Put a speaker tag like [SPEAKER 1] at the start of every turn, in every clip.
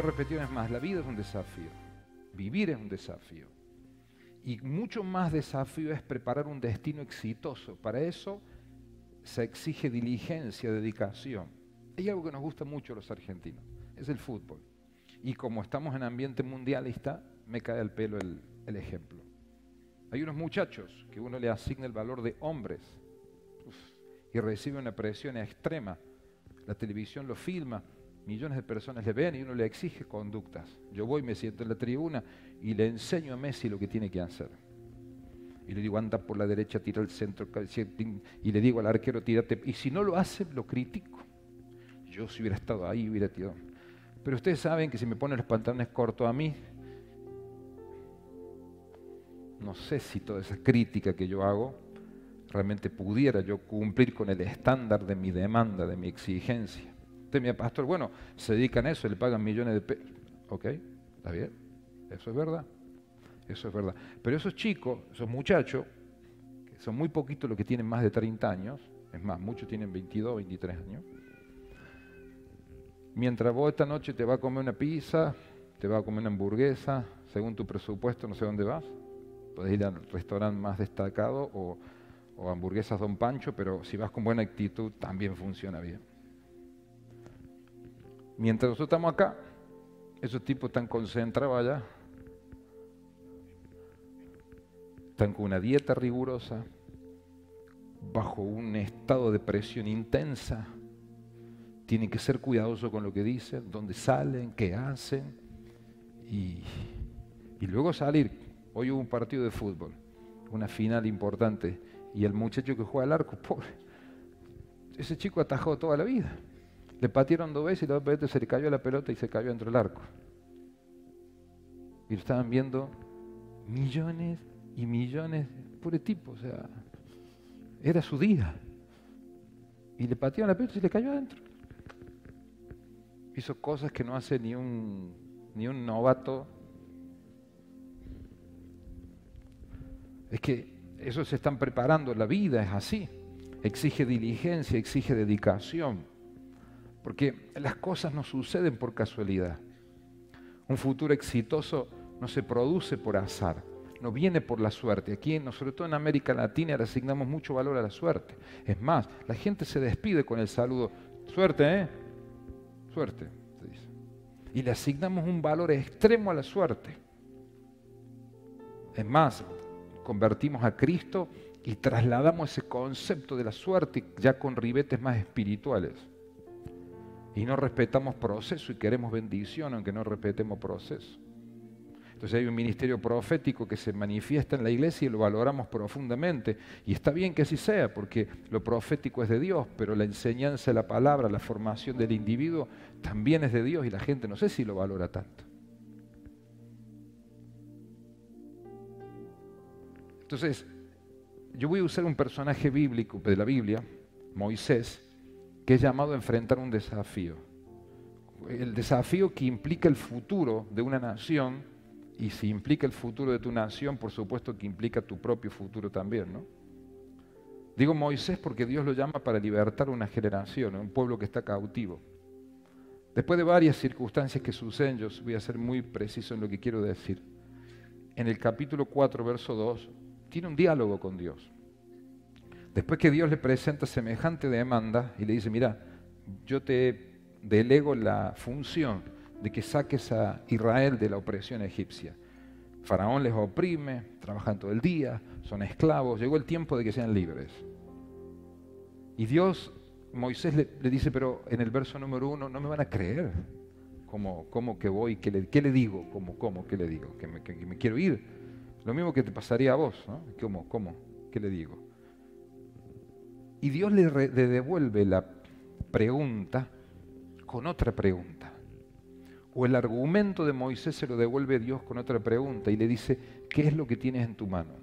[SPEAKER 1] voy repetir una más, la vida es un desafío, vivir es un desafío. Y mucho más desafío es preparar un destino exitoso. Para eso se exige diligencia, dedicación. Hay algo que nos gusta mucho a los argentinos, es el fútbol. Y como estamos en ambiente mundialista, me cae al pelo el, ejemplo. Hay unos muchachos que uno le asigna el valor de hombres y recibe una presión extrema. La televisión lo filma, millones de personas le ven y uno le exige conductas. Yo voy, me siento en la tribuna y le enseño a Messi lo que tiene que hacer. Y le digo, anda por la derecha, tira el centro, y le digo al arquero, tírate. Y si no lo hace, lo critico. Yo si hubiera estado ahí, hubiera tirado. Pero ustedes saben que si me ponen los pantalones cortos a mí, no sé si toda esa crítica que yo hago realmente pudiera yo cumplir con el estándar de mi demanda, de mi exigencia. Usted pastor, bueno, se dedican a eso, le pagan millones de pesos. Ok, está bien, eso es verdad, eso es verdad. Pero esos chicos, esos muchachos, que son muy poquitos los que tienen más de 30 años, es más, muchos tienen 22, 23 años, mientras vos esta noche te vas a comer una pizza, te vas a comer una hamburguesa, según tu presupuesto, no sé dónde vas, puedes ir al restaurante más destacado o, o hamburguesas Don Pancho, pero si vas con buena actitud también funciona bien. Mientras nosotros estamos acá, esos tipos están concentrados allá, están con una dieta rigurosa, bajo un estado de presión intensa, tienen que ser cuidadosos con lo que dicen, dónde salen, qué hacen, y, y luego salir. Hoy hubo un partido de fútbol, una final importante, y el muchacho que juega al arco, pobre, ese chico atajó toda la vida. Le patearon dos veces y dos veces se le cayó la pelota y se cayó dentro del arco. Y lo estaban viendo millones y millones, pure tipo, o sea, era su día. Y le patearon la pelota y se le cayó adentro. Hizo cosas que no hace ni un, ni un novato. Es que eso se están preparando, la vida es así. Exige diligencia, exige dedicación. Porque las cosas no suceden por casualidad. Un futuro exitoso no se produce por azar, no viene por la suerte. Aquí, sobre todo en América Latina, le asignamos mucho valor a la suerte. Es más, la gente se despide con el saludo, suerte, ¿eh? Suerte, se dice. Y le asignamos un valor extremo a la suerte. Es más, convertimos a Cristo y trasladamos ese concepto de la suerte ya con ribetes más espirituales y no respetamos proceso y queremos bendición aunque no respetemos proceso. Entonces hay un ministerio profético que se manifiesta en la iglesia y lo valoramos profundamente. Y está bien que así sea, porque lo profético es de Dios, pero la enseñanza la palabra, la formación del individuo también es de Dios y la gente no sé si lo valora tanto. Entonces, yo voy a usar un personaje bíblico de la Biblia, Moisés, que es llamado a enfrentar un desafío. El desafío que implica el futuro de una nación, y si implica el futuro de tu nación, por supuesto que implica tu propio futuro también, ¿no? Digo Moisés porque Dios lo llama para libertar una generación, un pueblo que está cautivo. Después de varias circunstancias que suceden, yo voy a ser muy preciso en lo que quiero decir. En el capítulo 4, verso 2, tiene un diálogo con Dios. Después que Dios le presenta semejante demanda y le dice, mira, yo te delego la función de que saques a Israel de la opresión egipcia. Faraón les oprime, trabajan todo el día, son esclavos, llegó el tiempo de que sean libres. Y Dios, Moisés le, dice, pero en el verso número uno, no me van a creer. ¿Cómo, cómo que voy? ¿Qué le, qué le digo? ¿Cómo, cómo? ¿Qué le digo? Que me, que me, quiero ir. Lo mismo que te pasaría a vos, ¿no? ¿Cómo? ¿Cómo? ¿Qué le digo? Y Dios le, devuelve la pregunta con otra pregunta. O el argumento de Moisés se lo devuelve Dios con otra pregunta y le dice, ¿qué es lo que tienes en tu mano?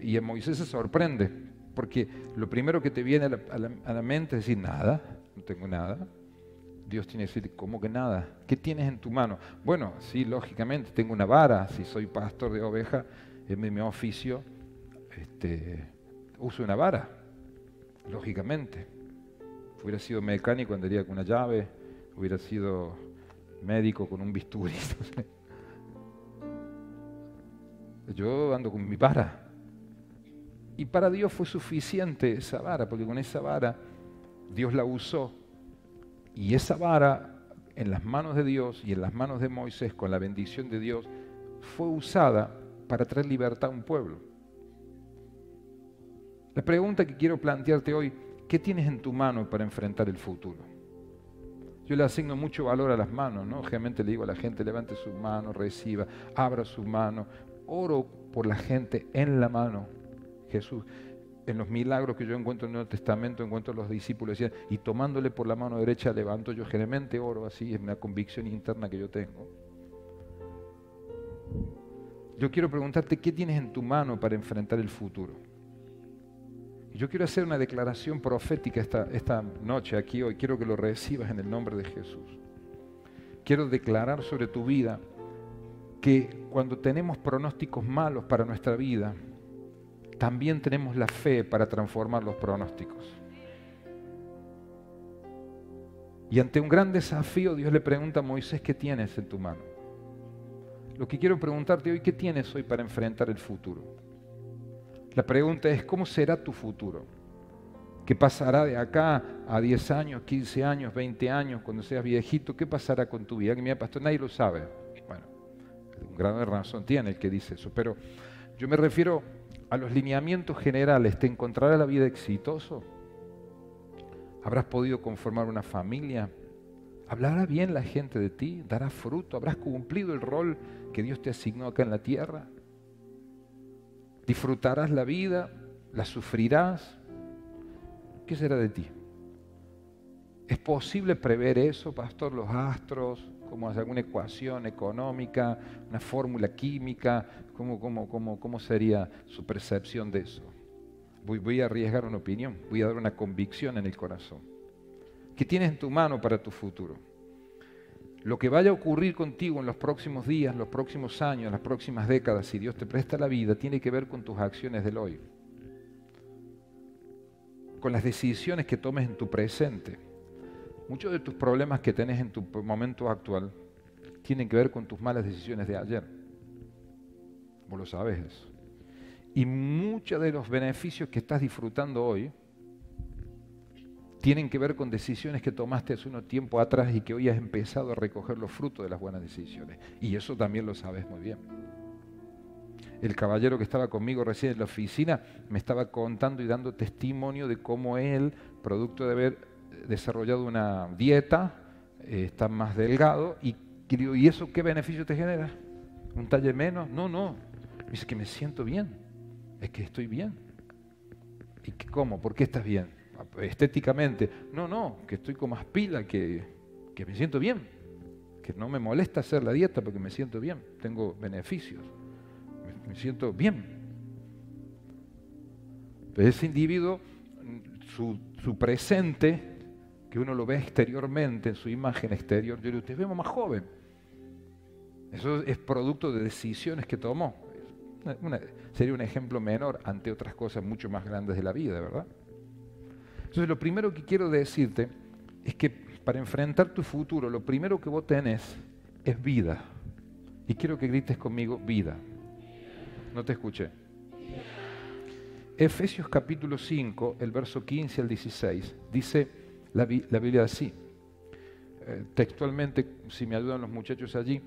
[SPEAKER 1] y Moisés se sorprende, porque lo primero que te viene a la, mente es decir, nada, no tengo nada. Dios tiene que decir, ¿cómo que nada? ¿Qué tienes en tu mano? Bueno, sí, lógicamente, tengo una vara, si soy pastor de oveja, es mi oficio, este, uso una vara, lógicamente. Hubiera sido mecánico andaría con una llave hubiera sido médico con un bisturí. Yo ando con mi vara. Y para Dios fue suficiente esa vara, porque con esa vara Dios la usó. Y esa vara en las manos de Dios y en las manos de Moisés, con la bendición de Dios, fue usada para traer libertad a un pueblo. La pregunta que quiero plantearte hoy, ¿qué tienes en tu mano para enfrentar el futuro? Yo le asigno mucho valor a las manos, ¿no? Generalmente le digo a la gente, levante su mano, reciba, abra su mano. Oro por la gente en la mano. Jesús, en los milagros que yo encuentro en el Nuevo Testamento, encuentro a los discípulos decían, y tomándole por la mano derecha levanto, yo generalmente oro así, es una convicción interna que yo tengo. Yo quiero preguntarte, ¿qué tienes en tu mano para enfrentar el futuro? Yo quiero hacer una declaración profética esta, esta noche aquí hoy, quiero que lo recibas en el nombre de Jesús. Quiero declarar sobre tu vida que cuando tenemos pronósticos malos para nuestra vida, también tenemos la fe para transformar los pronósticos. Y ante un gran desafío, Dios le pregunta a Moisés, ¿qué tienes en tu mano? Lo que quiero preguntarte hoy, ¿qué tienes hoy para enfrentar el futuro? La pregunta es, ¿cómo será tu futuro? ¿Qué pasará de acá a 10 años, 15 años, 20 años, cuando seas viejito? ¿Qué pasará con tu vida? Que pastor, nadie lo sabe. Bueno, un grado de razón tiene el que dice eso, pero yo me refiero a los lineamientos generales, ¿te encontrará la vida exitoso? ¿Habrás podido conformar una familia? ¿Hablará bien la gente de ti? ¿Dará fruto? ¿Habrás cumplido el rol que Dios te asignó acá en la tierra? ¿Disfrutarás la vida? ¿La sufrirás? ¿Qué será de ti? ¿Es posible prever eso, pastor? Los astros, como alguna ecuación económica, una fórmula química, ¿cómo, cómo, cómo, cómo sería su percepción de eso? Voy, voy, a arriesgar una opinión, voy a dar una convicción en el corazón. ¿Qué tienes en tu mano para tu futuro? Lo que vaya a ocurrir contigo en los próximos días, los próximos años, las próximas décadas, si Dios te presta la vida, tiene que ver con tus acciones del hoy, con las decisiones que tomes en tu presente. Muchos de tus problemas que tenés en tu momento actual tienen que ver con tus malas decisiones de ayer. Vos lo sabes eso. Y muchos de los beneficios que estás disfrutando hoy tienen que ver con decisiones que tomaste hace unos tiempo atrás y que hoy has empezado a recoger los frutos de las buenas decisiones. Y eso también lo sabes muy bien. El caballero que estaba conmigo recién en la oficina me estaba contando y dando testimonio de cómo él, producto de haber desarrollado una dieta, eh, está más delgado, y, ¿y eso qué beneficio te genera? ¿Un talle menos? No, no. Dice que me siento bien, es que estoy bien. ¿Y cómo? ¿Por qué estás bien? Estéticamente. No, no, que estoy con más pila, que, que me siento bien, que no me molesta hacer la dieta porque me siento bien, tengo beneficios, me, siento bien. Pero ese individuo, su, su presente que uno lo ve exteriormente, en su imagen exterior, yo digo, usted vemos más joven. Eso es producto de decisiones que tomó. sería un ejemplo menor ante otras cosas mucho más grandes de la vida, ¿verdad? Entonces lo primero que quiero decirte es que para enfrentar tu futuro, lo primero que vos tenés es vida. Y quiero que grites conmigo, vida. No te escuché. Efesios capítulo 5, el verso 15 al 16, dice, la, Biblia así. Eh, textualmente, si me ayudan los muchachos allí,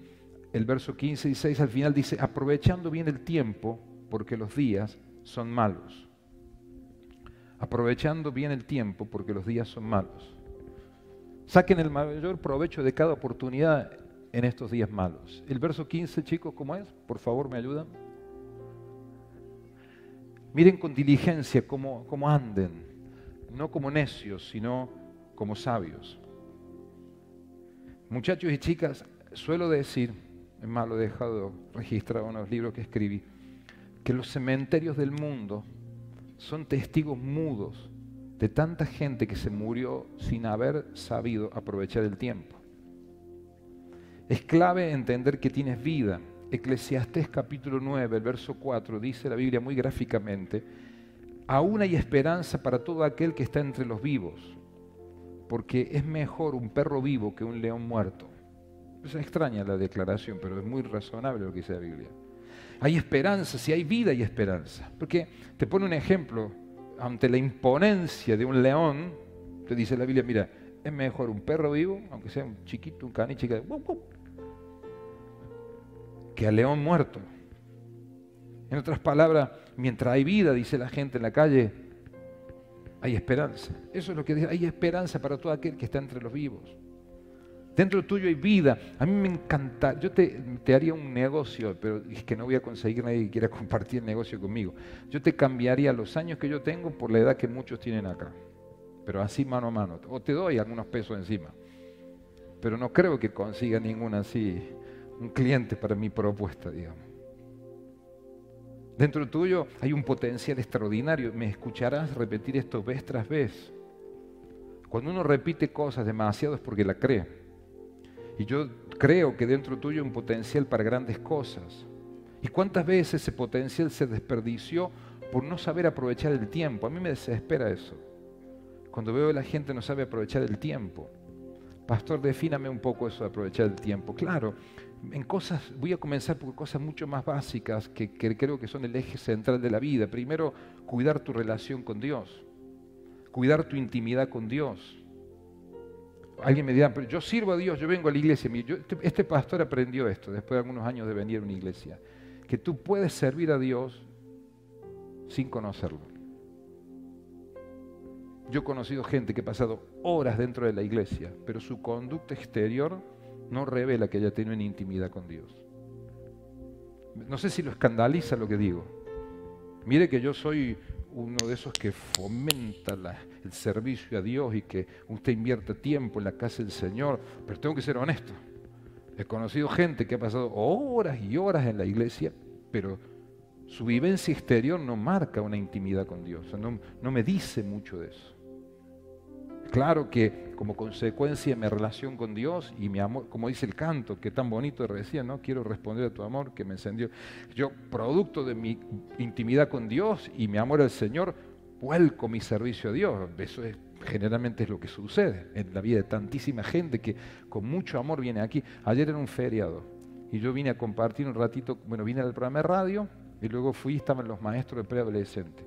[SPEAKER 1] el verso 15 y 16 al final dice, aprovechando bien el tiempo, porque los días son malos. Aprovechando bien el tiempo, porque los días son malos. Saquen el mayor provecho de cada oportunidad en estos días malos. El verso 15, chicos, ¿cómo es? Por favor, ¿me ayudan? Miren con diligencia cómo, cómo anden, no como necios, sino como sabios. Muchachos y chicas, suelo decir, es más, lo he dejado registrado en los libros que escribí, que los cementerios del mundo son testigos mudos de tanta gente que se murió sin haber sabido aprovechar el tiempo. Es clave entender que tienes vida. Eclesiastés capítulo 9, el verso 4, dice la Biblia muy gráficamente, aún hay esperanza para todo aquel que está entre los vivos porque es mejor un perro vivo que un león muerto. Es extraña la declaración, pero es muy razonable lo que dice la Biblia. Hay esperanza, si hay vida hay esperanza. Porque te pone un ejemplo, ante la imponencia de un león, te dice la Biblia, mira, es mejor un perro vivo, aunque sea un chiquito, un caniche, que al león muerto. En otras palabras, mientras hay vida, dice la gente en la calle, hay esperanza. Eso es lo que dice, hay esperanza para todo aquel que está entre los vivos. Dentro tuyo hay vida. A mí me encanta, yo te, haría un negocio, pero es que no voy a conseguir nadie que quiera compartir el negocio conmigo. Yo te cambiaría los años que yo tengo por la edad que muchos tienen acá. Pero así mano a mano. O te doy algunos pesos encima. Pero no creo que consiga ningún así, un cliente para mi propuesta, digamos. Dentro tuyo hay un potencial extraordinario. Me escucharás repetir esto vez tras vez. Cuando uno repite cosas demasiado es porque la cree. Y yo creo que dentro tuyo hay un potencial para grandes cosas. ¿Y cuántas veces ese potencial se desperdició por no saber aprovechar el tiempo? A mí me desespera eso. Cuando veo que la gente no sabe aprovechar el tiempo. Pastor, defíname un poco eso de aprovechar el tiempo. Claro, en cosas, voy a comenzar por cosas mucho más básicas que, creo que son el eje central de la vida. Primero, cuidar tu relación con Dios, cuidar tu intimidad con Dios. Alguien me dirá, pero yo sirvo a Dios, yo vengo a la iglesia. Este, este pastor aprendió esto después de algunos años de venir a una iglesia, que tú puedes servir a Dios sin conocerlo. Yo he conocido gente que ha pasado horas dentro de la iglesia, pero su conducta exterior no revela que haya tenido una intimidad con Dios. No sé si lo escandaliza lo que digo. Mire que yo soy uno de esos que fomenta el servicio a Dios y que usted invierte tiempo en la casa del Señor, pero tengo que ser honesto. He conocido gente que ha pasado horas y horas en la iglesia, pero su vivencia exterior no marca una intimidad con Dios, no me dice mucho de eso. Claro que como consecuencia de mi relación con Dios y mi amor, como dice el canto, que tan bonito recién, ¿no? Quiero responder a tu amor que me encendió. Yo, producto de mi intimidad con Dios y mi amor al Señor, vuelco mi servicio a Dios. Eso es, generalmente es lo que sucede en la vida de tantísima gente que con mucho amor viene aquí. Ayer era un feriado y yo vine a compartir un ratito, bueno, vine al programa de radio y luego fui, estaban los maestros de preadolescente,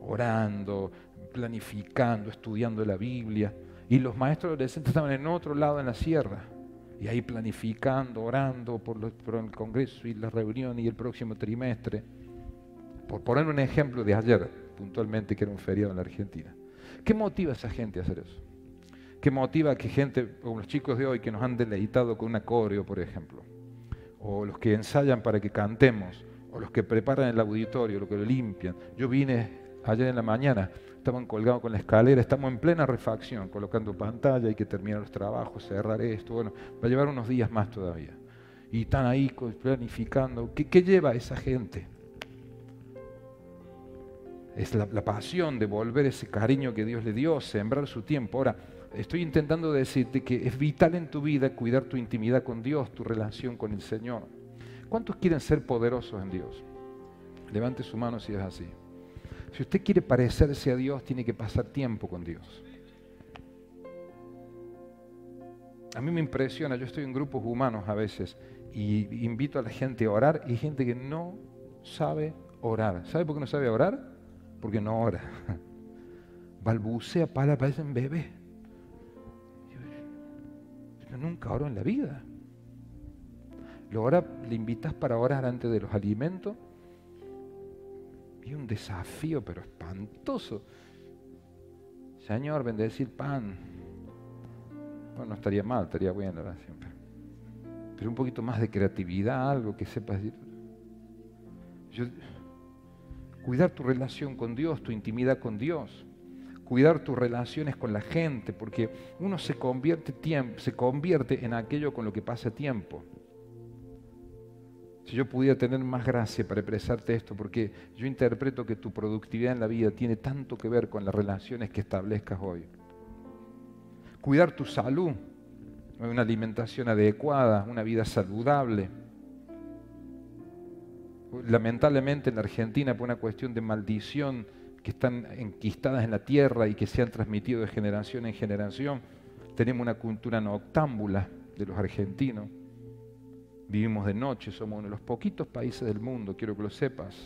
[SPEAKER 1] orando, planificando, estudiando la Biblia. Y los maestros adolescentes estaban en otro lado en la sierra. Y ahí planificando, orando por, el Congreso y la reunión y el próximo trimestre. Por poner un ejemplo de ayer, puntualmente, que era un feriado en la Argentina. ¿Qué motiva a esa gente a hacer eso? ¿Qué motiva a que gente, como los chicos de hoy, que nos han deleitado con una coreo, por ejemplo? O los que ensayan para que cantemos, o los que preparan el auditorio, los que lo limpian. Yo vine ayer en la mañana estaban colgados con la escalera, estamos en plena refacción, colocando pantalla, hay que terminar los trabajos, cerrar esto, bueno, va a llevar unos días más todavía. Y están ahí planificando. ¿Qué, lleva a esa gente? Es la, la, pasión de volver ese cariño que Dios le dio, sembrar su tiempo. Ahora, estoy intentando decirte que es vital en tu vida cuidar tu intimidad con Dios, tu relación con el Señor. ¿Cuántos quieren ser poderosos en Dios? Levante su mano si es así. Si usted quiere parecerse a Dios, tiene que pasar tiempo con Dios. A mí me impresiona, yo estoy en grupos humanos a veces y invito a la gente a orar y hay gente que no sabe orar. ¿Sabe por qué no sabe orar? Porque no ora. Balbucea parece un bebé. Yo nunca oro en la vida. Lo ora, le invitas para orar antes de los alimentos y un desafío, pero espantoso. Señor, bendecir pan. Bueno, no estaría mal, estaría bien la oración. Pero, un poquito más de creatividad, algo que sepas decir. cuidar tu relación con Dios, tu intimidad con Dios. Cuidar tus relaciones con la gente, porque uno se convierte, se convierte en aquello con lo que pasa tiempo. Si yo pudiera tener más gracia para expresarte esto, porque yo interpreto que tu productividad en la vida tiene tanto que ver con las relaciones que establezcas hoy. Cuidar tu salud, una alimentación adecuada, una vida saludable. Lamentablemente en la Argentina, por una cuestión de maldición que están enquistadas en la tierra y que se han transmitido de generación en generación. Tenemos una cultura noctámbula de los argentinos. Vivimos de noche, somos uno de los poquitos países del mundo, quiero que lo sepas.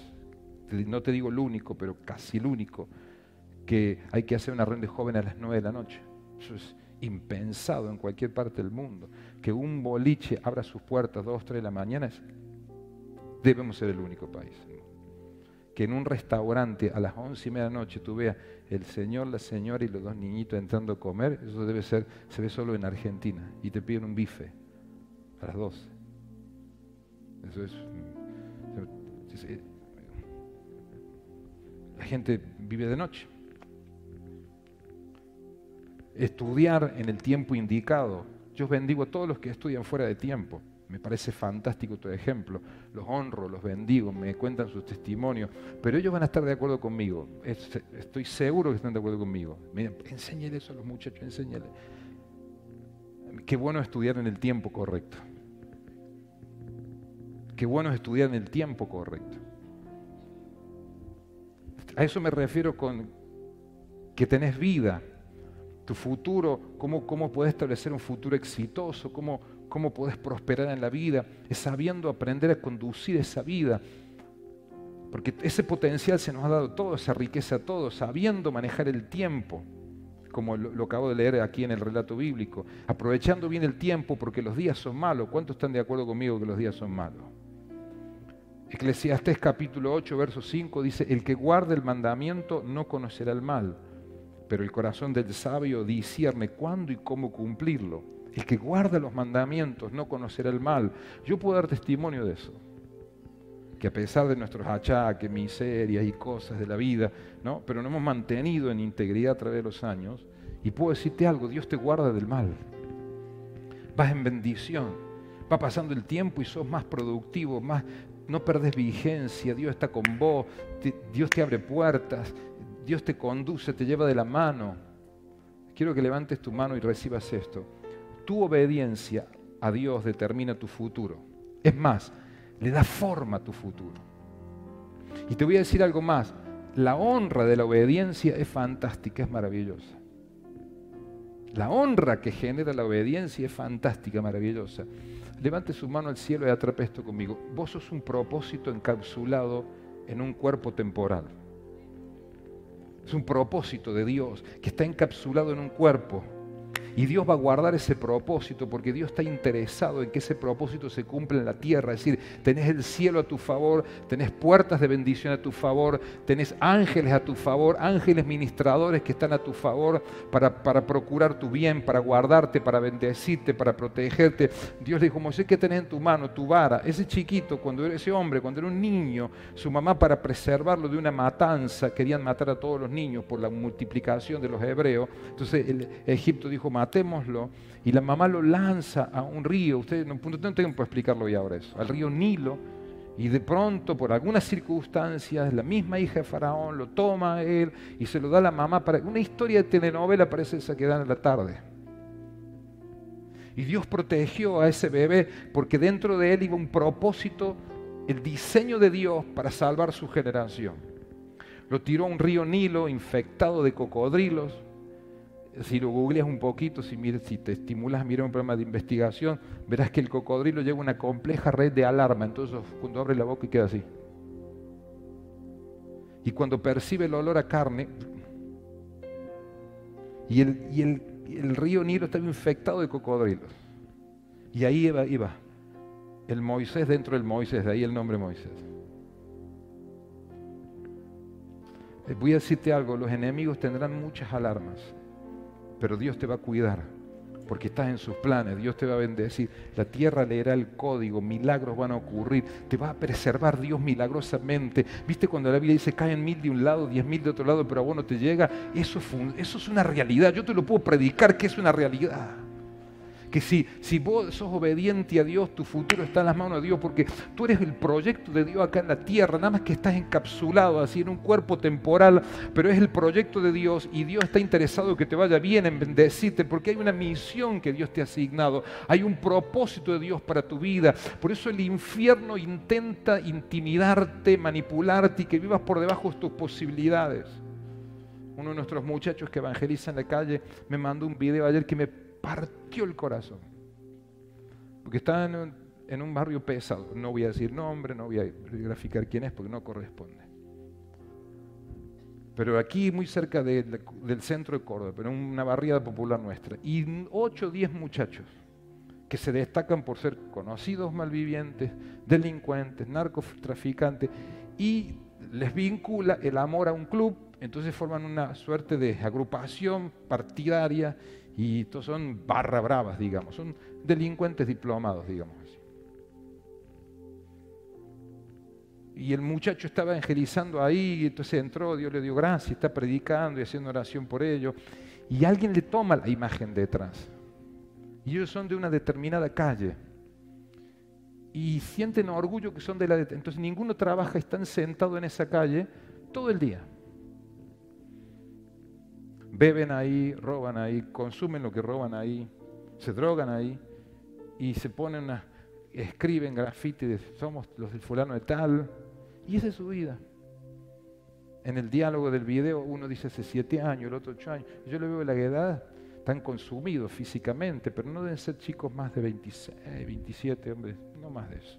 [SPEAKER 1] No te digo el único, pero casi el único, que hay que hacer una reunión de jóvenes a las nueve de la noche. Eso es impensado en cualquier parte del mundo. Que un boliche abra sus puertas dos, tres de la mañana, debemos ser el único país. Que en un restaurante a las once y media de la noche tú veas el señor, la señora y los dos niñitos entrando a comer, eso debe ser, se ve solo en Argentina. Y te piden un bife a las doce. Eso es. La gente vive de noche estudiar en el tiempo indicado. Yo bendigo a todos los que estudian fuera de tiempo. Me parece fantástico tu ejemplo. Los honro, los bendigo, me cuentan sus testimonios. Pero ellos van a estar de acuerdo conmigo. Estoy seguro que están de acuerdo conmigo. Enséñale eso a los muchachos, enséñale. Qué bueno estudiar en el tiempo correcto. Qué bueno estudiar en el tiempo correcto. A eso me refiero con que tenés vida, tu futuro, cómo, cómo puedes establecer un futuro exitoso, cómo, cómo puedes prosperar en la vida, es sabiendo aprender a conducir esa vida. Porque ese potencial se nos ha dado todo, esa riqueza todo, sabiendo manejar el tiempo, como lo, lo, acabo de leer aquí en el relato bíblico, aprovechando bien el tiempo porque los días son malos. ¿Cuántos están de acuerdo conmigo que los días son malos? Eclesiastés capítulo 8, verso 5 dice, el que guarda el mandamiento no conocerá el mal pero el corazón del sabio discierne cuándo y cómo cumplirlo. El que guarda los mandamientos no conocerá el mal. Yo puedo dar testimonio de eso. Que a pesar de nuestros achaques, miserias y cosas de la vida, ¿no? pero nos hemos mantenido en integridad a través de los años. Y puedo decirte algo, Dios te guarda del mal. Vas en bendición. Va pasando el tiempo y sos más productivo, más, no perdes vigencia, Dios está con vos, Dios te abre puertas, Dios te conduce, te lleva de la mano. Quiero que levantes tu mano y recibas esto. Tu obediencia a Dios determina tu futuro. Es más, le da forma a tu futuro. Y te voy a decir algo más. La honra de la obediencia es fantástica, es maravillosa. La honra que genera la obediencia es fantástica, maravillosa. Levante su mano al cielo y atrape esto conmigo. Vos sos un propósito encapsulado en un cuerpo temporal. Es un propósito de Dios que está encapsulado en un cuerpo y Dios va a guardar ese propósito porque Dios está interesado en que ese propósito se cumpla en la tierra. Es decir, tenés el cielo a tu favor, tenés puertas de bendición a tu favor, tenés ángeles a tu favor, ángeles ministradores que están a tu favor para, para procurar tu bien, para guardarte, para bendecirte, para protegerte. Dios le dijo, Moisés, ¿qué tenés en tu mano? Tu vara. Ese chiquito, cuando era ese hombre, cuando era un niño, su mamá para preservarlo de una matanza, querían matar a todos los niños por la multiplicación de los hebreos. Entonces Egipto dijo, matémoslo, y la mamá lo lanza a un río, ustedes no, no tengo que explicarlo ya ahora eso, al río Nilo, y de pronto, por algunas circunstancias, la misma hija de Faraón lo toma a él y se lo da a la mamá para... Una historia de telenovela parece esa que dan en la tarde. Y Dios protegió a ese bebé porque dentro de él iba un propósito, el diseño de Dios para salvar su generación. Lo tiró a un río Nilo infectado de cocodrilos, si lo googleas un poquito, si, te estimulas a mirar un programa de investigación, verás que el cocodrilo lleva una compleja red de alarma. Entonces, cuando abre la boca y queda así. Y cuando percibe el olor a carne, y el, y el, río Nilo estaba infectado de cocodrilos. Y ahí iba, iba el Moisés dentro del Moisés, de ahí el nombre Moisés. Eh, voy a decirte algo, los enemigos tendrán muchas alarmas pero Dios te va a cuidar porque estás en sus planes, Dios te va a bendecir, la tierra leerá el código, milagros van a ocurrir, te va a preservar Dios milagrosamente. ¿Viste cuando la Biblia dice caen mil de un lado, diez mil de otro lado, pero a vos no te llega? Eso, eso es una realidad, yo te lo puedo predicar que es una realidad que si, si vos sos obediente a Dios, tu futuro está en las manos de Dios, porque tú eres el proyecto de Dios acá en la tierra, nada más que estás encapsulado así en un cuerpo temporal, pero es el proyecto de Dios y Dios está interesado que te vaya bien, en bendecirte, porque hay una misión que Dios te ha asignado, hay un propósito de Dios para tu vida. Por eso el infierno intenta intimidarte, manipularte y que vivas por debajo de tus posibilidades. Uno de nuestros muchachos que evangeliza en la calle me mandó un video ayer que me partió el corazón. Porque está en un, barrio pesado. No voy a decir nombre, no voy a graficar quién es porque no corresponde. Pero aquí muy cerca del centro de Córdoba, pero en una barriada popular nuestra. Y 8 o 10 muchachos que se destacan por ser conocidos malvivientes, delincuentes, narcotraficantes, y les vincula el amor a un club, entonces forman una suerte de agrupación partidaria y estos son barra bravas, digamos, son delincuentes diplomados, digamos así. Y el muchacho estaba evangelizando ahí, entonces entró, Dios le dio gracia, está predicando y haciendo oración por ello, y alguien le toma la imagen detrás. Y ellos son de una determinada calle. Y sienten orgullo que son de la... Entonces ninguno trabaja, están sentados en esa calle todo el día. Beben ahí, roban ahí, consumen lo que roban ahí, se drogan ahí y se ponen a, escriben graffiti de somos los del fulano de tal. Y esa es su vida. En el diálogo del video uno dice hace siete años, el otro ocho años. Yo le veo la edad tan consumidos físicamente, pero no deben ser chicos más de 26, 27, hombres, no más de eso.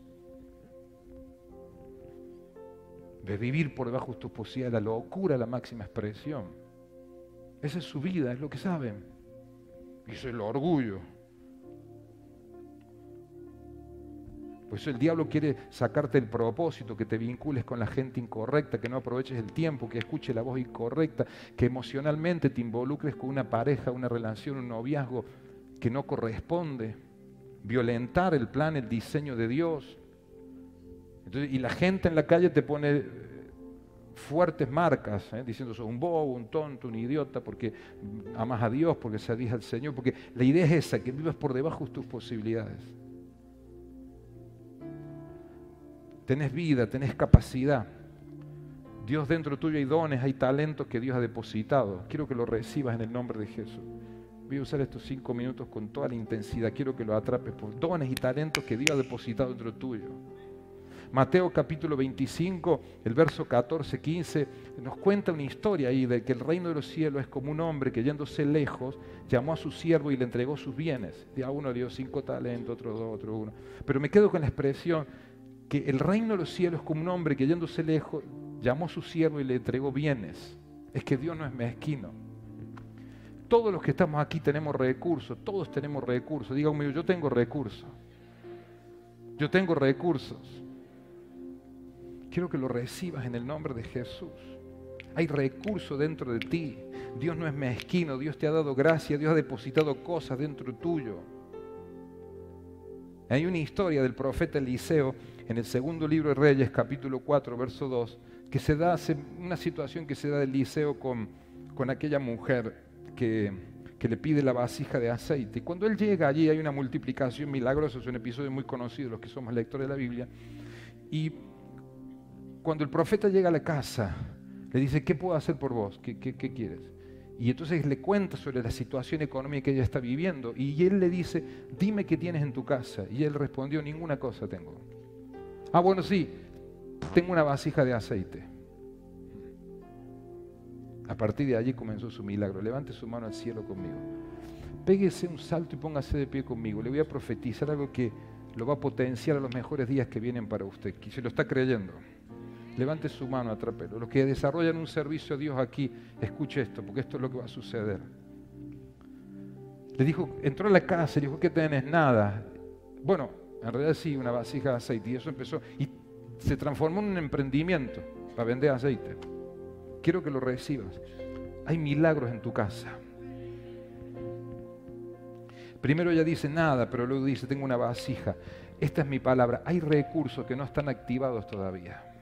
[SPEAKER 1] De vivir por debajo de tus posibilidades, la locura, la máxima expresión. Esa es su vida, es lo que saben. Y es el orgullo. Por eso el diablo quiere sacarte el propósito, que te vincules con la gente incorrecta, que no aproveches el tiempo, que escuche la voz incorrecta, que emocionalmente te involucres con una pareja, una relación, un noviazgo que no corresponde. Violentar el plan, el diseño de Dios. y la gente en la calle te pone fuertes marcas, ¿eh? diciendo sos un bobo, un tonto, un idiota, porque amas a Dios, porque se al Señor, porque la idea es esa, que vivas por debajo de tus posibilidades. tenés vida, tenés capacidad. Dios dentro tuyo hay dones, hay talentos que Dios ha depositado. Quiero que lo recibas en el nombre de Jesús. Voy a usar estos cinco minutos con toda la intensidad. Quiero que lo atrapes por dones y talentos que Dios ha depositado dentro tuyo. Mateo capítulo 25, el verso 14, 15, nos cuenta una historia ahí de que el reino de los cielos es como un hombre que yéndose lejos llamó a su siervo y le entregó sus bienes. A uno dio cinco talentos, otro dos, otro uno. Pero me quedo con la expresión, que el reino de los cielos como un hombre que yéndose lejos llamó a su siervo y le entregó bienes. Es que Dios no es mezquino. Todos los que estamos aquí tenemos recursos, todos tenemos recursos. Conmigo, yo tengo recursos. Yo tengo recursos. Quiero que lo recibas en el nombre de Jesús. Hay recursos dentro de ti. Dios no es mezquino, Dios te ha dado gracia, Dios ha depositado cosas dentro tuyo. Hay una historia del profeta Eliseo en el segundo libro de Reyes, capítulo 4, verso 2, que se da una situación que se da de Eliseo con, con aquella mujer que, que le pide la vasija de aceite. Y cuando él llega allí hay una multiplicación milagrosa, es un episodio muy conocido, los que somos lectores de la Biblia. Y cuando el profeta llega a la casa, le dice, ¿qué puedo hacer por vos? ¿Qué, quieres? Y entonces le cuenta sobre la situación económica que ella está viviendo. Y él le dice, dime qué tienes en tu casa. Y él respondió, ninguna cosa tengo. Ah, bueno, sí, tengo una vasija de aceite. A partir de allí comenzó su milagro. Levante su mano al cielo conmigo. Péguese un salto y póngase de pie conmigo. Le voy a profetizar algo que lo va a potenciar a los mejores días que vienen para usted. Que se lo está creyendo. Levante su mano, atrápelo. Los que desarrollan un servicio a Dios aquí, escuche esto, porque esto es lo que va a suceder. Le dijo, entró a la casa y dijo, ¿qué tenés? Nada. Bueno, en realidad sí, una vasija de aceite. Y eso empezó. Y se transformó en un emprendimiento para vender aceite. Quiero que lo recibas. Hay milagros en tu casa. Primero ella dice nada, pero luego dice, tengo una vasija. Esta es mi palabra. Hay recursos que no están activados todavía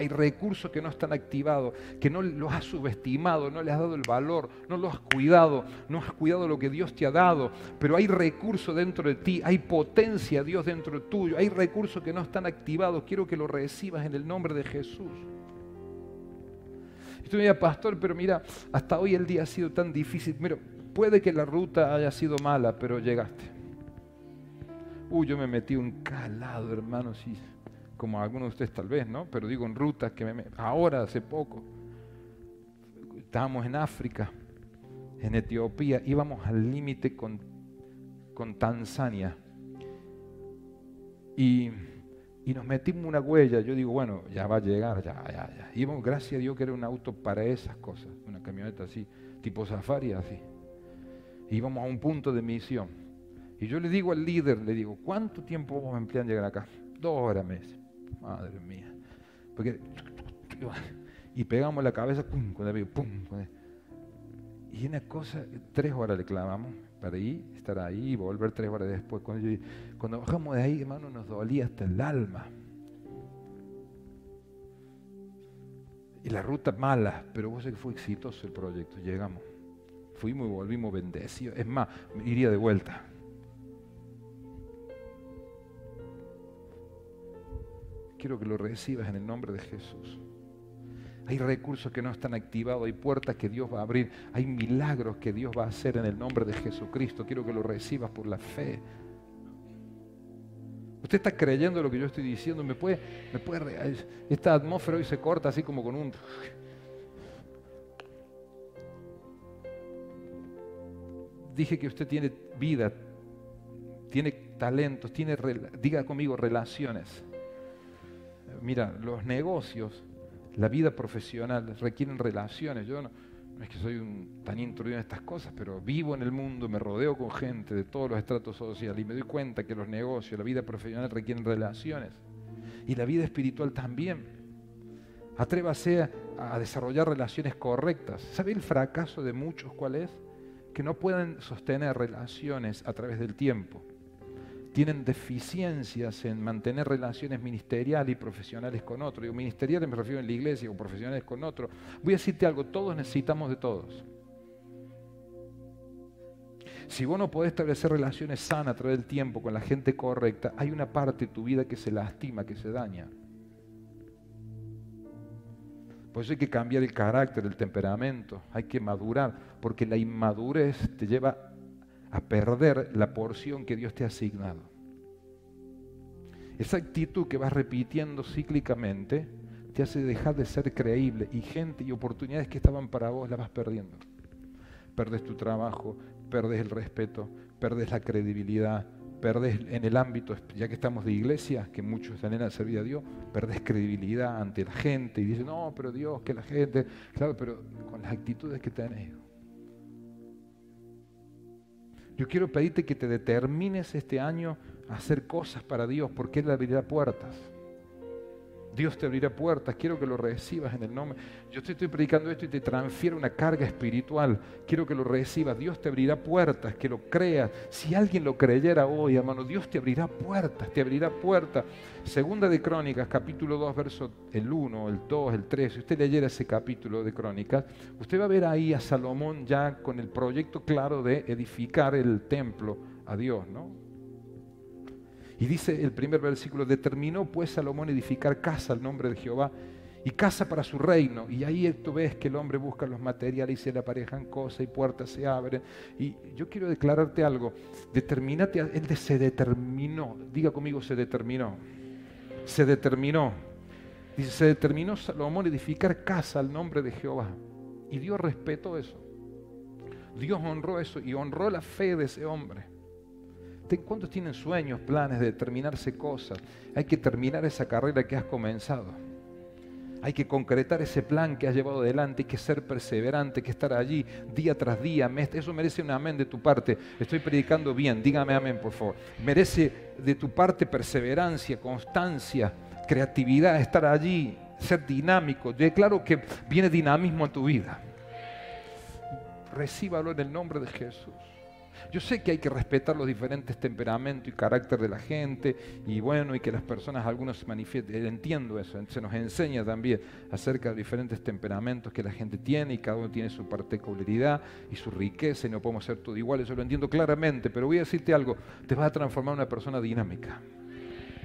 [SPEAKER 1] hay recursos que no están activados, que no los has subestimado, no le has dado el valor, no los has cuidado, no has cuidado lo que Dios te ha dado, pero hay recursos dentro de ti, hay potencia Dios dentro tuyo, hay recursos que no están activados, quiero que lo recibas en el nombre de Jesús. Y tú me pastor, pero mira, hasta hoy el día ha sido tan difícil. Mira, puede que la ruta haya sido mala, pero llegaste. Uy, yo me metí un calado, hermano, sí como algunos de ustedes tal vez, ¿no? Pero digo en rutas que me, ahora, hace poco. Estábamos en África, en Etiopía, íbamos al límite con, con Tanzania. Y, y, nos metimos una huella. Yo digo, bueno, ya va a llegar, ya, ya, ya. Íbamos, gracias a Dios que era un auto para esas cosas, una camioneta así, tipo safari, así. Íbamos a un punto de misión. Y yo le digo al líder, le digo, ¿cuánto tiempo vamos a emplear en llegar acá? Dos horas, me Madre mía. Porque, y pegamos la cabeza, pum, con y una cosa, tres horas le clavamos para ir, estar ahí y volver tres horas después. Cuando, cuando bajamos de ahí, hermano, nos dolía hasta el alma. Y la ruta mala, pero vos sé que fue exitoso el proyecto, llegamos. Fuimos y volvimos bendecidos. Es más, iría de vuelta. Quiero que lo recibas en el nombre de Jesús. Hay recursos que no están activados, hay puertas que Dios va a abrir, hay milagros que Dios va a hacer en el nombre de Jesucristo. Quiero que lo recibas por la fe. Usted está creyendo lo que yo estoy diciendo, me puede, me puede, esta atmósfera hoy se corta así como con un dije que usted tiene vida, tiene talentos, tiene, diga conmigo, relaciones. Mira, los negocios la vida profesional requieren relaciones. Yo no, es que soy un, tan introducido en estas cosas, pero vivo en el mundo, me rodeo con gente de todos los estratos sociales y me doy cuenta que los negocios, la vida profesional requieren relaciones. Y la vida espiritual también. Atrévase a, a desarrollar relaciones correctas. ¿Sabe el fracaso de muchos cuál es? Que no pueden sostener relaciones a través del tiempo tienen deficiencias en mantener relaciones ministeriales y profesionales con otros. Digo, ministeriales me refiero en la iglesia o profesionales con otros. Voy a decirte algo, todos necesitamos de todos. Si vos no podés establecer relaciones sanas a través del tiempo con la gente correcta, hay una parte de tu vida que se lastima, que se daña. Por eso hay que cambiar el carácter, el temperamento, hay que madurar, porque la inmadurez te lleva a perder la porción que Dios te ha asignado. Esa actitud que vas repitiendo cíclicamente te hace dejar de ser creíble y gente y oportunidades que estaban para vos las vas perdiendo. Perdes tu trabajo, perdes el respeto, perdes la credibilidad, perdes en el ámbito, ya que estamos de iglesia, que muchos están en la servir a Dios, perdes credibilidad ante la gente y dices, no, pero Dios, que la gente, claro, pero con las actitudes que tenés. Yo quiero pedirte que te determines este año a hacer cosas para Dios, porque Él abrirá puertas. Dios te abrirá puertas, quiero que lo recibas en el nombre. Yo te estoy predicando esto y te transfiero una carga espiritual. Quiero que lo recibas. Dios te abrirá puertas, que lo creas. Si alguien lo creyera hoy, hermano, Dios te abrirá puertas, te abrirá puertas. Segunda de Crónicas, capítulo 2, verso el 1, el 2, el 3. Si usted leyera ese capítulo de Crónicas, usted va a ver ahí a Salomón ya con el proyecto claro de edificar el templo a Dios, ¿no? Y dice el primer versículo, determinó pues Salomón edificar casa al nombre de Jehová y casa para su reino. Y ahí tú ves que el hombre busca los materiales y se le aparejan cosas y puertas se abren. Y yo quiero declararte algo, determinate, él se determinó, diga conmigo, se determinó, se determinó. Dice, se determinó Salomón edificar casa al nombre de Jehová. Y Dios respetó eso. Dios honró eso y honró la fe de ese hombre. ¿Cuántos tienen sueños, planes de terminarse cosas? Hay que terminar esa carrera que has comenzado. Hay que concretar ese plan que has llevado adelante, hay que ser perseverante, hay que estar allí día tras día. Eso merece un amén de tu parte. Estoy predicando bien, dígame amén por favor. Merece de tu parte perseverancia, constancia, creatividad, estar allí, ser dinámico. Declaro que viene dinamismo a tu vida. Recíbalo en el nombre de Jesús. Yo sé que hay que respetar los diferentes temperamentos y carácter de la gente y bueno, y que las personas, algunos se manifiesten, entiendo eso, se nos enseña también acerca de diferentes temperamentos que la gente tiene y cada uno tiene su particularidad y su riqueza y no podemos ser todos iguales, eso lo entiendo claramente, pero voy a decirte algo, te vas a transformar en una persona dinámica,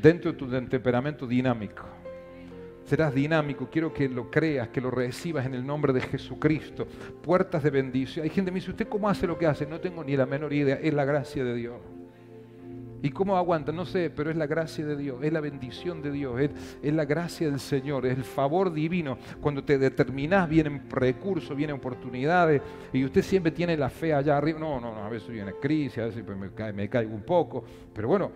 [SPEAKER 1] dentro de tu temperamento dinámico serás dinámico, quiero que lo creas, que lo recibas en el nombre de Jesucristo. Puertas de bendición. Hay gente que me dice, ¿usted cómo hace lo que hace? No tengo ni la menor idea, es la gracia de Dios. ¿Y cómo aguanta? No sé, pero es la gracia de Dios, es la bendición de Dios, es, la gracia del Señor, es el favor divino. Cuando te determinás, vienen recursos, vienen oportunidades, y usted siempre tiene la fe allá arriba. No, no, no, a veces viene crisis, a veces pues me, me caigo un poco, pero bueno,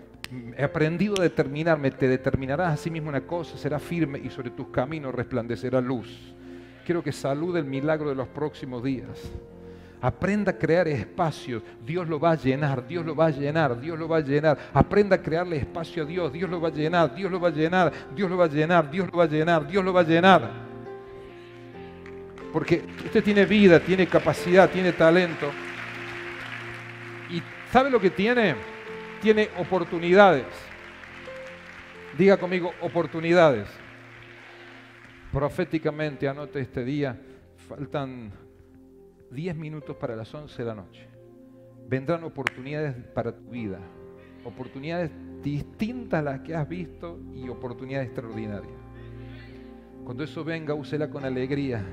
[SPEAKER 1] he aprendido a determinarme, te determinarás a sí mismo una cosa, será firme y sobre tus caminos resplandecerá luz. Quiero que salude el milagro de los próximos días. Aprenda a crear espacios. Dios lo va a llenar, Dios lo va a llenar, Dios lo va a llenar. Aprenda a crearle espacio a Dios. Dios lo va a llenar, Dios lo va a llenar, Dios lo va a llenar, Dios lo va a llenar, Dios lo va a llenar. Porque usted tiene vida, tiene capacidad, tiene talento. ¿Y sabe lo que tiene? Tiene oportunidades. Diga conmigo, oportunidades. Proféticamente anote este día. Faltan 10 minutos para las 11 de la noche. Vendrán oportunidades para tu vida, oportunidades distintas a las que has visto y oportunidades extraordinarias. Cuando eso venga, úsela con alegría,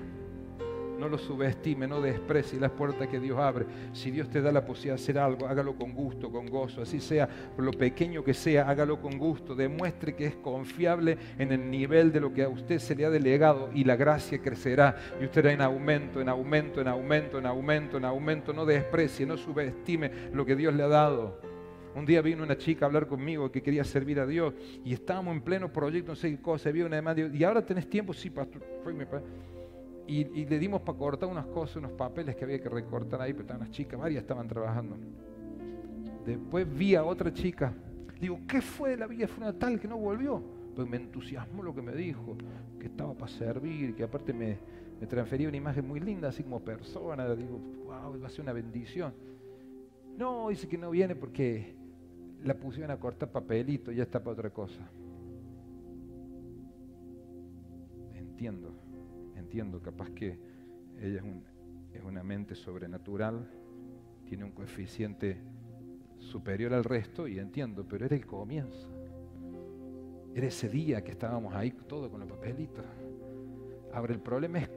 [SPEAKER 1] no lo subestime, no desprecie las puertas que Dios abre. Si Dios te da la posibilidad de hacer algo, hágalo con gusto, con gozo. Así sea, por lo pequeño que sea, hágalo con gusto. Demuestre que es confiable en el nivel de lo que a usted se le ha delegado y la gracia crecerá. Y usted irá en aumento, en aumento, en aumento, en aumento, en aumento. No desprecie, no subestime lo que Dios le ha dado. Un día vino una chica a hablar conmigo que quería servir a Dios y estábamos en pleno proyecto, no sé qué cosa, había una demanda. Y ahora tenés tiempo, sí, pastor. Fue mi padre y, le dimos para cortar unas cosas, unos papeles que había que recortar ahí, pero estaban las chicas, varias estaban trabajando. Después vi a otra chica. Digo, ¿qué fue de la vida? Fue una tal que no volvió. Pues me entusiasmó lo que me dijo, que estaba para servir, que aparte me, me transfería una imagen muy linda, así como persona. Digo, wow, va a ser una bendición. No, dice que no viene porque la pusieron a cortar papelito, ya está para otra cosa. Entiendo entiendo, capaz que ella es, una mente sobrenatural, tiene un coeficiente superior al resto y entiendo, pero era el comienzo. Era ese día que estábamos ahí todo con los papelitos. Ahora el problema es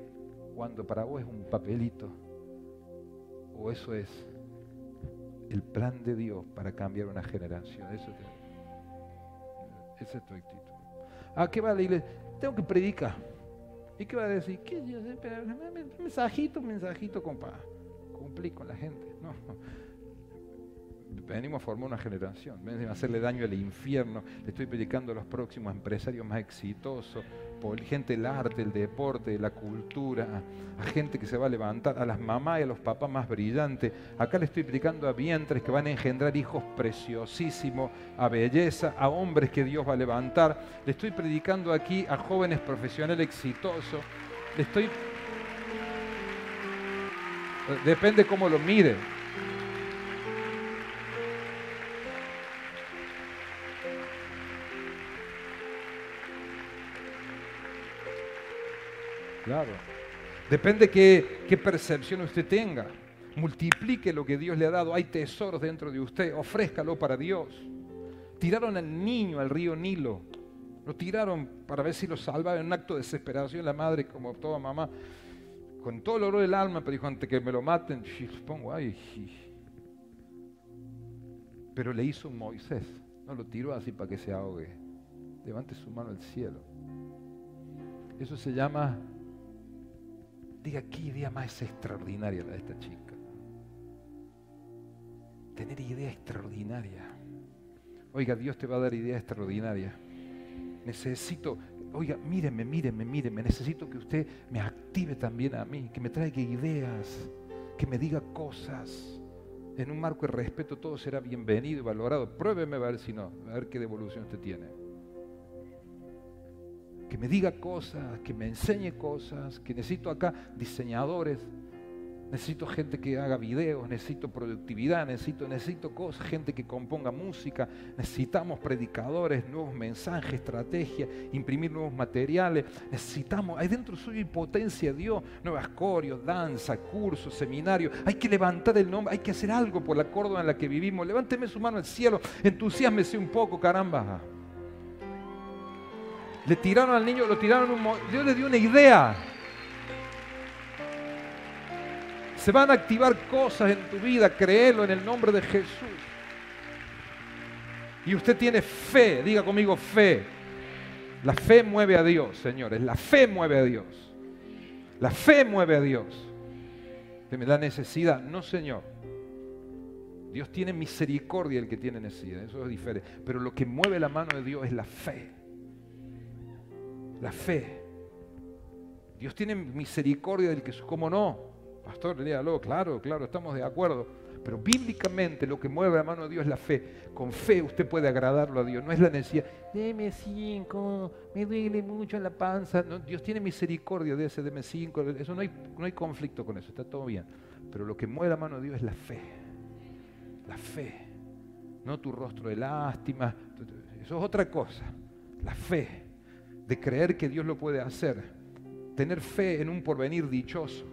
[SPEAKER 1] cuando para vos es un papelito o eso es el plan de Dios para cambiar una generación. Eso esa es tu actitud. ¿A ah, qué va la iglesia? Tengo que predicar. ¿Y qué va a decir? ¿Qué? Mensajito, mensajito, compa. Cumplí con la gente. No. Venimos a formar una generación. Venimos a hacerle daño al infierno. Le estoy predicando a los próximos empresarios más exitosos, por gente del arte, el deporte, la cultura, a gente que se va a levantar, a las mamás y a los papás más brillantes. Acá le estoy predicando a vientres que van a engendrar hijos preciosísimos, a belleza, a hombres que Dios va a levantar. Le estoy predicando aquí a jóvenes profesionales exitosos. Le estoy... Depende cómo lo mire. Claro. Depende qué, percepción usted tenga. Multiplique lo que Dios le ha dado. Hay tesoros dentro de usted. Ofrézcalo para Dios. Tiraron al niño al río Nilo. Lo tiraron para ver si lo salvaba en un acto de desesperación. La madre, como toda mamá, con todo el oro del alma, pero dijo, antes que me lo maten, pongo ahí. Pero le hizo Moisés. No lo tiró así para que se ahogue. Levante su mano al cielo. Eso se llama Diga, qué idea más extraordinaria la de esta chica. Tener idea extraordinaria. Oiga, Dios te va a dar idea extraordinaria. Necesito, oiga, míreme, míreme, míreme. Necesito que usted me active también a mí, que me traiga ideas, que me diga cosas. En un marco de respeto todo será bienvenido y valorado. Pruébeme a ver si no, a ver qué devolución usted tiene que me diga cosas, que me enseñe cosas, que necesito acá diseñadores, necesito gente que haga videos, necesito productividad, necesito, necesito cosas, gente que componga música, necesitamos predicadores, nuevos mensajes, estrategia, imprimir nuevos materiales, necesitamos, hay dentro suyo y potencia Dios, nuevas corios, danza, cursos, seminarios, hay que levantar el nombre, hay que hacer algo por la Córdoba en la que vivimos, levánteme su mano al cielo, entusiasmese un poco, caramba. Le tiraron al niño, lo tiraron un... Dios le dio una idea. Se van a activar cosas en tu vida, créelo en el nombre de Jesús. Y usted tiene fe, diga conmigo fe. La fe mueve a Dios, señores. La fe mueve a Dios. La fe mueve a Dios. Que me da necesidad. No, Señor. Dios tiene misericordia el que tiene necesidad. Eso es diferente. Pero lo que mueve la mano de Dios es la fe. La fe. Dios tiene misericordia del que, ¿cómo no? Pastor, léalo, claro, claro, estamos de acuerdo. Pero bíblicamente lo que mueve la mano de Dios es la fe. Con fe usted puede agradarlo a Dios. No es la necesidad, deme cinco, me duele mucho la panza. Dios tiene misericordia de ese, deme cinco. Eso no hay, no hay conflicto con eso, está todo bien. Pero lo que mueve la mano de Dios es la fe. La fe. No tu rostro de lástima. Eso es otra cosa. La fe. De creer que Dios lo puede hacer. Tener fe en un porvenir dichoso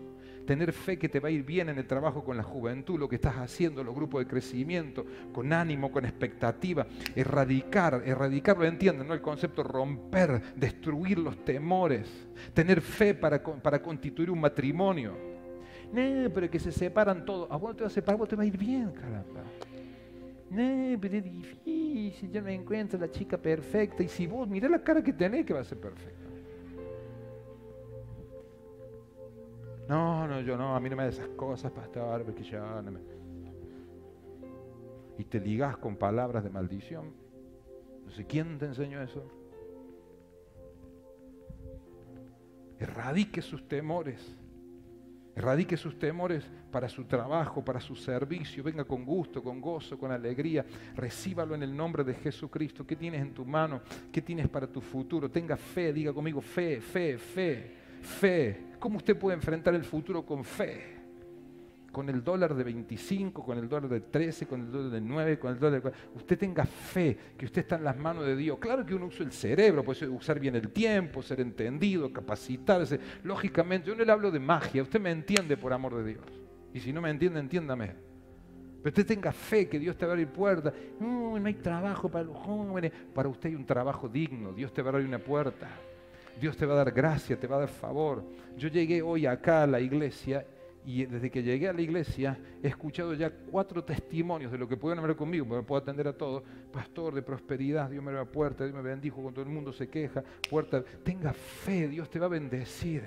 [SPEAKER 1] tener fe que te va a ir bien en el trabajo con la juventud, lo que estás haciendo, los grupos de crecimiento, con ánimo, con expectativa, erradicar, erradicar, lo entienden, ¿no? El concepto romper, destruir los temores, tener fe para, para constituir un matrimonio. No, pero que se separan todos. A vos te va a separar, vos te va a ir bien, caramba. No, pero es difícil, yo no encuentro la chica perfecta. Y si vos, mirá la cara que tenés, que va a ser perfecta. No, no, yo no, a mí no me da esas cosas, pastor, porque me... Y te ligas con palabras de maldición. No sé quién te enseñó eso. Erradique sus temores. Erradique sus temores para su trabajo, para su servicio. Venga con gusto, con gozo, con alegría. Recíbalo en el nombre de Jesucristo. ¿Qué tienes en tu mano? ¿Qué tienes para tu futuro? Tenga fe, diga conmigo fe, fe, fe fe. ¿Cómo usted puede enfrentar el futuro con fe? Con el dólar de 25, con el dólar de 13, con el dólar de 9, con el dólar de... Usted tenga fe que usted está en las manos de Dios. Claro que uno usa el cerebro, puede usar bien el tiempo, ser entendido, capacitarse. Lógicamente, yo no le hablo de magia, usted me entiende por amor de Dios. Y si no me entiende, entiéndame. Pero usted tenga fe que Dios te va a abrir puertas. No, no hay trabajo para los jóvenes. Para usted hay un trabajo digno. Dios te va a abrir una puerta. Dios te va a dar gracia, te va a dar favor. Yo llegué hoy acá a la iglesia y desde que llegué a la iglesia he escuchado ya cuatro testimonios de lo que pueden hablar conmigo, porque puedo atender a todos. Pastor de prosperidad, Dios me abre puerta, Dios me bendijo cuando todo el mundo se queja. Puerta, tenga fe, Dios te va a bendecir.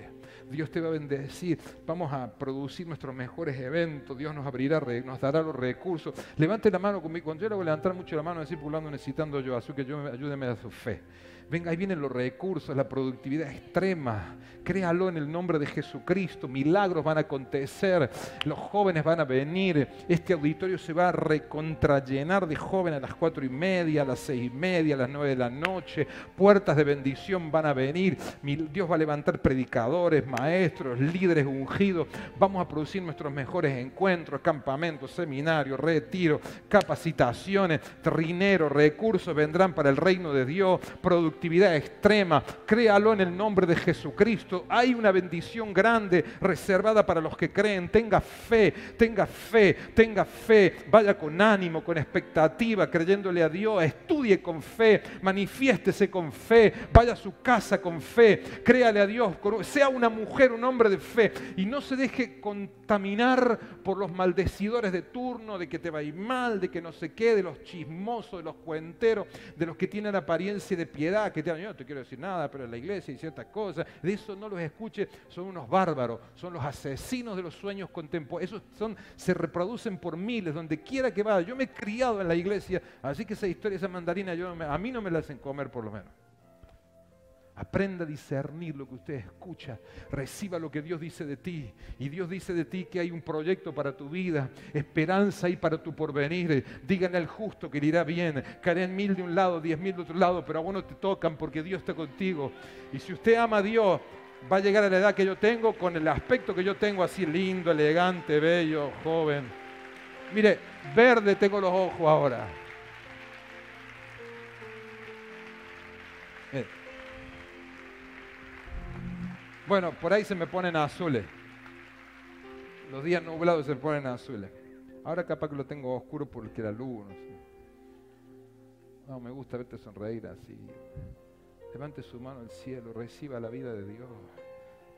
[SPEAKER 1] Dios te va a bendecir. Vamos a producir nuestros mejores eventos. Dios nos abrirá, nos dará los recursos. Levante la mano conmigo. Cuando yo le voy a levantar mucho la mano, decir pulando, necesitando yo, así que yo ayúdeme a su fe. Venga, ahí vienen los recursos, la productividad extrema. Créalo en el nombre de Jesucristo. Milagros van a acontecer. Los jóvenes van a venir. Este auditorio se va a recontrallenar de jóvenes a las cuatro y media, a las seis y media, a las nueve de la noche. Puertas de bendición van a venir. Dios va a levantar predicadores, maestros, líderes ungidos. Vamos a producir nuestros mejores encuentros, campamentos, seminarios, retiros, capacitaciones, trinero, recursos vendrán para el reino de Dios actividad extrema. Créalo en el nombre de Jesucristo. Hay una bendición grande reservada para los que creen. Tenga fe, tenga fe, tenga fe. Vaya con ánimo, con expectativa, creyéndole a Dios. Estudie con fe, manifiéstese con fe. Vaya a su casa con fe. Créale a Dios. Sea una mujer, un hombre de fe. Y no se deje contaminar por los maldecidores de turno, de que te va a ir mal, de que no se quede, de los chismosos, de los cuenteros, de los que tienen apariencia de piedad que te yo no te quiero decir nada, pero en la iglesia y ciertas cosas, de eso no los escuche, son unos bárbaros, son los asesinos de los sueños contemporáneos, esos son, se reproducen por miles, donde quiera que vaya. Yo me he criado en la iglesia, así que esa historia, esa mandarina, yo, a mí no me la hacen comer por lo menos. Aprenda a discernir lo que usted escucha. Reciba lo que Dios dice de ti. Y Dios dice de ti que hay un proyecto para tu vida. Esperanza ahí para tu porvenir. Díganle al justo que le irá bien. Caerán mil de un lado, diez mil de otro lado, pero a vos no te tocan porque Dios está contigo. Y si usted ama a Dios, va a llegar a la edad que yo tengo con el aspecto que yo tengo así lindo, elegante, bello, joven. Mire, verde tengo los ojos ahora. Bueno, por ahí se me ponen azules. Los días nublados se ponen azules. Ahora capaz que lo tengo oscuro porque la luz, no. No, me gusta verte sonreír así. Levante su mano al cielo, reciba la vida de Dios.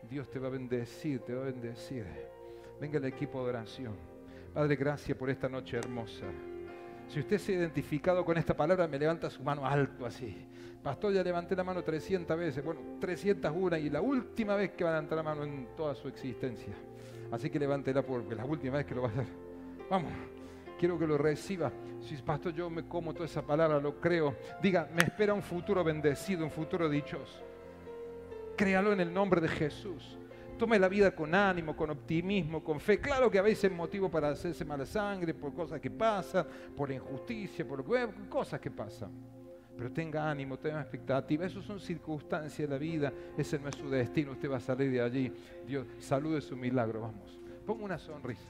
[SPEAKER 1] Dios te va a bendecir, te va a bendecir. Venga el equipo de oración. Padre, gracias por esta noche hermosa. Si usted se ha identificado con esta palabra, me levanta su mano alto así. Pastor, ya levanté la mano 300 veces. Bueno, 301 y la última vez que va a levantar la mano en toda su existencia. Así que levántela porque es la última vez que lo va a hacer. Vamos, quiero que lo reciba. Si pastor, yo me como toda esa palabra, lo creo. Diga, me espera un futuro bendecido, un futuro dichoso. Créalo en el nombre de Jesús. Tome la vida con ánimo, con optimismo, con fe. Claro que a veces es motivo para hacerse mala sangre por cosas que pasan, por injusticia, por cosas que pasan pero tenga ánimo, tenga expectativa. Esas son circunstancias de la vida, ese no es su destino, usted va a salir de allí. Dios, salude su milagro, vamos. Ponga una sonrisa.